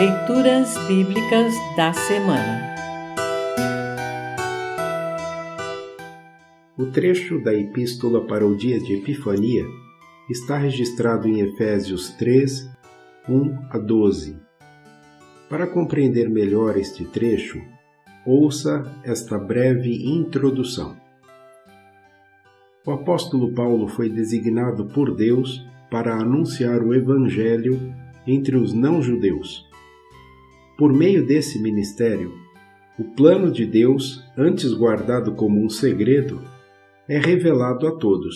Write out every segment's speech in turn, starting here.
Leituras Bíblicas da Semana O trecho da Epístola para o dia de Epifania está registrado em Efésios 3, 1 a 12. Para compreender melhor este trecho, ouça esta breve introdução. O apóstolo Paulo foi designado por Deus para anunciar o Evangelho entre os não-judeus. Por meio desse ministério, o plano de Deus, antes guardado como um segredo, é revelado a todos.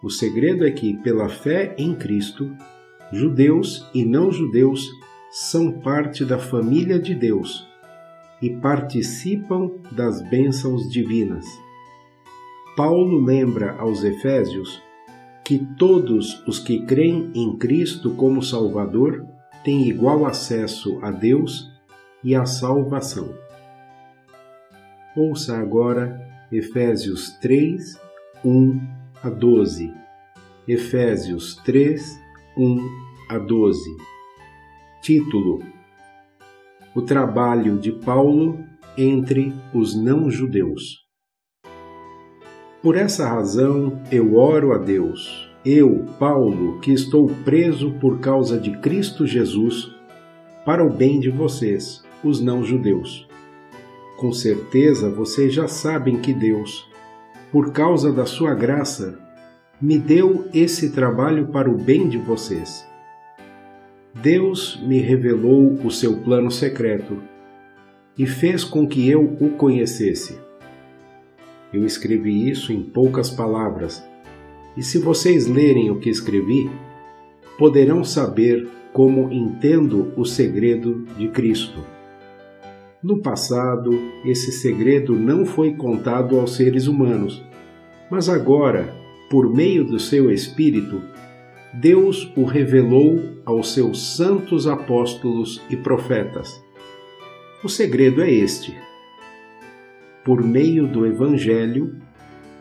O segredo é que, pela fé em Cristo, judeus e não-judeus são parte da família de Deus e participam das bênçãos divinas. Paulo lembra aos Efésios que todos os que creem em Cristo como Salvador têm igual acesso a Deus e à salvação. Ouça agora Efésios 3, 1 a 12. Efésios 3, 1 a 12. Título: O trabalho de Paulo entre os não-judeus. Por essa razão eu oro a Deus, eu, Paulo, que estou preso por causa de Cristo Jesus, para o bem de vocês, os não-judeus. Com certeza vocês já sabem que Deus, por causa da sua graça, me deu esse trabalho para o bem de vocês. Deus me revelou o seu plano secreto e fez com que eu o conhecesse. Eu escrevi isso em poucas palavras, e se vocês lerem o que escrevi, poderão saber como entendo o segredo de Cristo. No passado, esse segredo não foi contado aos seres humanos, mas agora, por meio do seu Espírito, Deus o revelou aos seus santos apóstolos e profetas. O segredo é este por meio do Evangelho,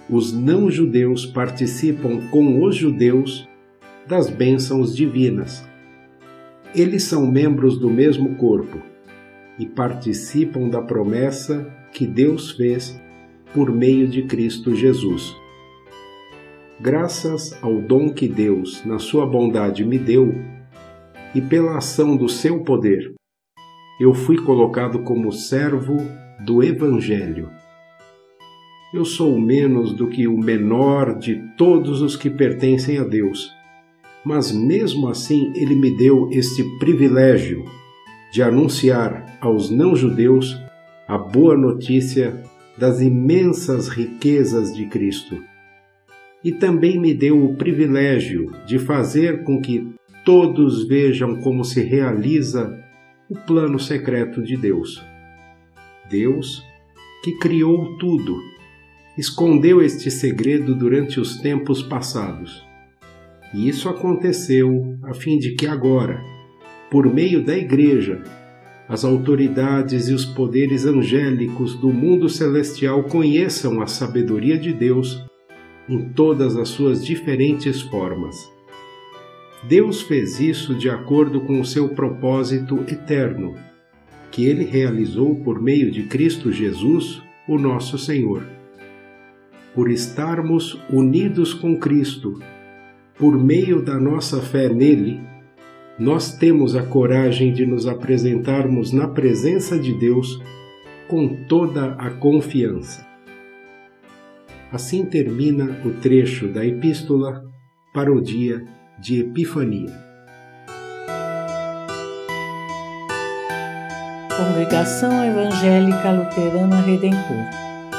os não-judeus participam com os judeus das bênçãos divinas. Eles são membros do mesmo corpo e participam da promessa que Deus fez por meio de Cristo Jesus. Graças ao dom que Deus, na sua bondade, me deu, e pela ação do seu poder, eu fui colocado como servo do Evangelho. Eu sou menos do que o menor de todos os que pertencem a Deus, mas mesmo assim Ele me deu este privilégio de anunciar aos não-judeus a boa notícia das imensas riquezas de Cristo. E também me deu o privilégio de fazer com que todos vejam como se realiza o plano secreto de Deus. Deus, que criou tudo, escondeu este segredo durante os tempos passados. E isso aconteceu a fim de que agora, por meio da Igreja, as autoridades e os poderes angélicos do mundo celestial conheçam a sabedoria de Deus em todas as suas diferentes formas. Deus fez isso de acordo com o seu propósito eterno que ele realizou por meio de Cristo Jesus, o nosso Senhor. Por estarmos unidos com Cristo, por meio da nossa fé nele, nós temos a coragem de nos apresentarmos na presença de Deus com toda a confiança. Assim termina o trecho da Epístola para o dia de Epifania. Congregação Evangélica Luterana Redentor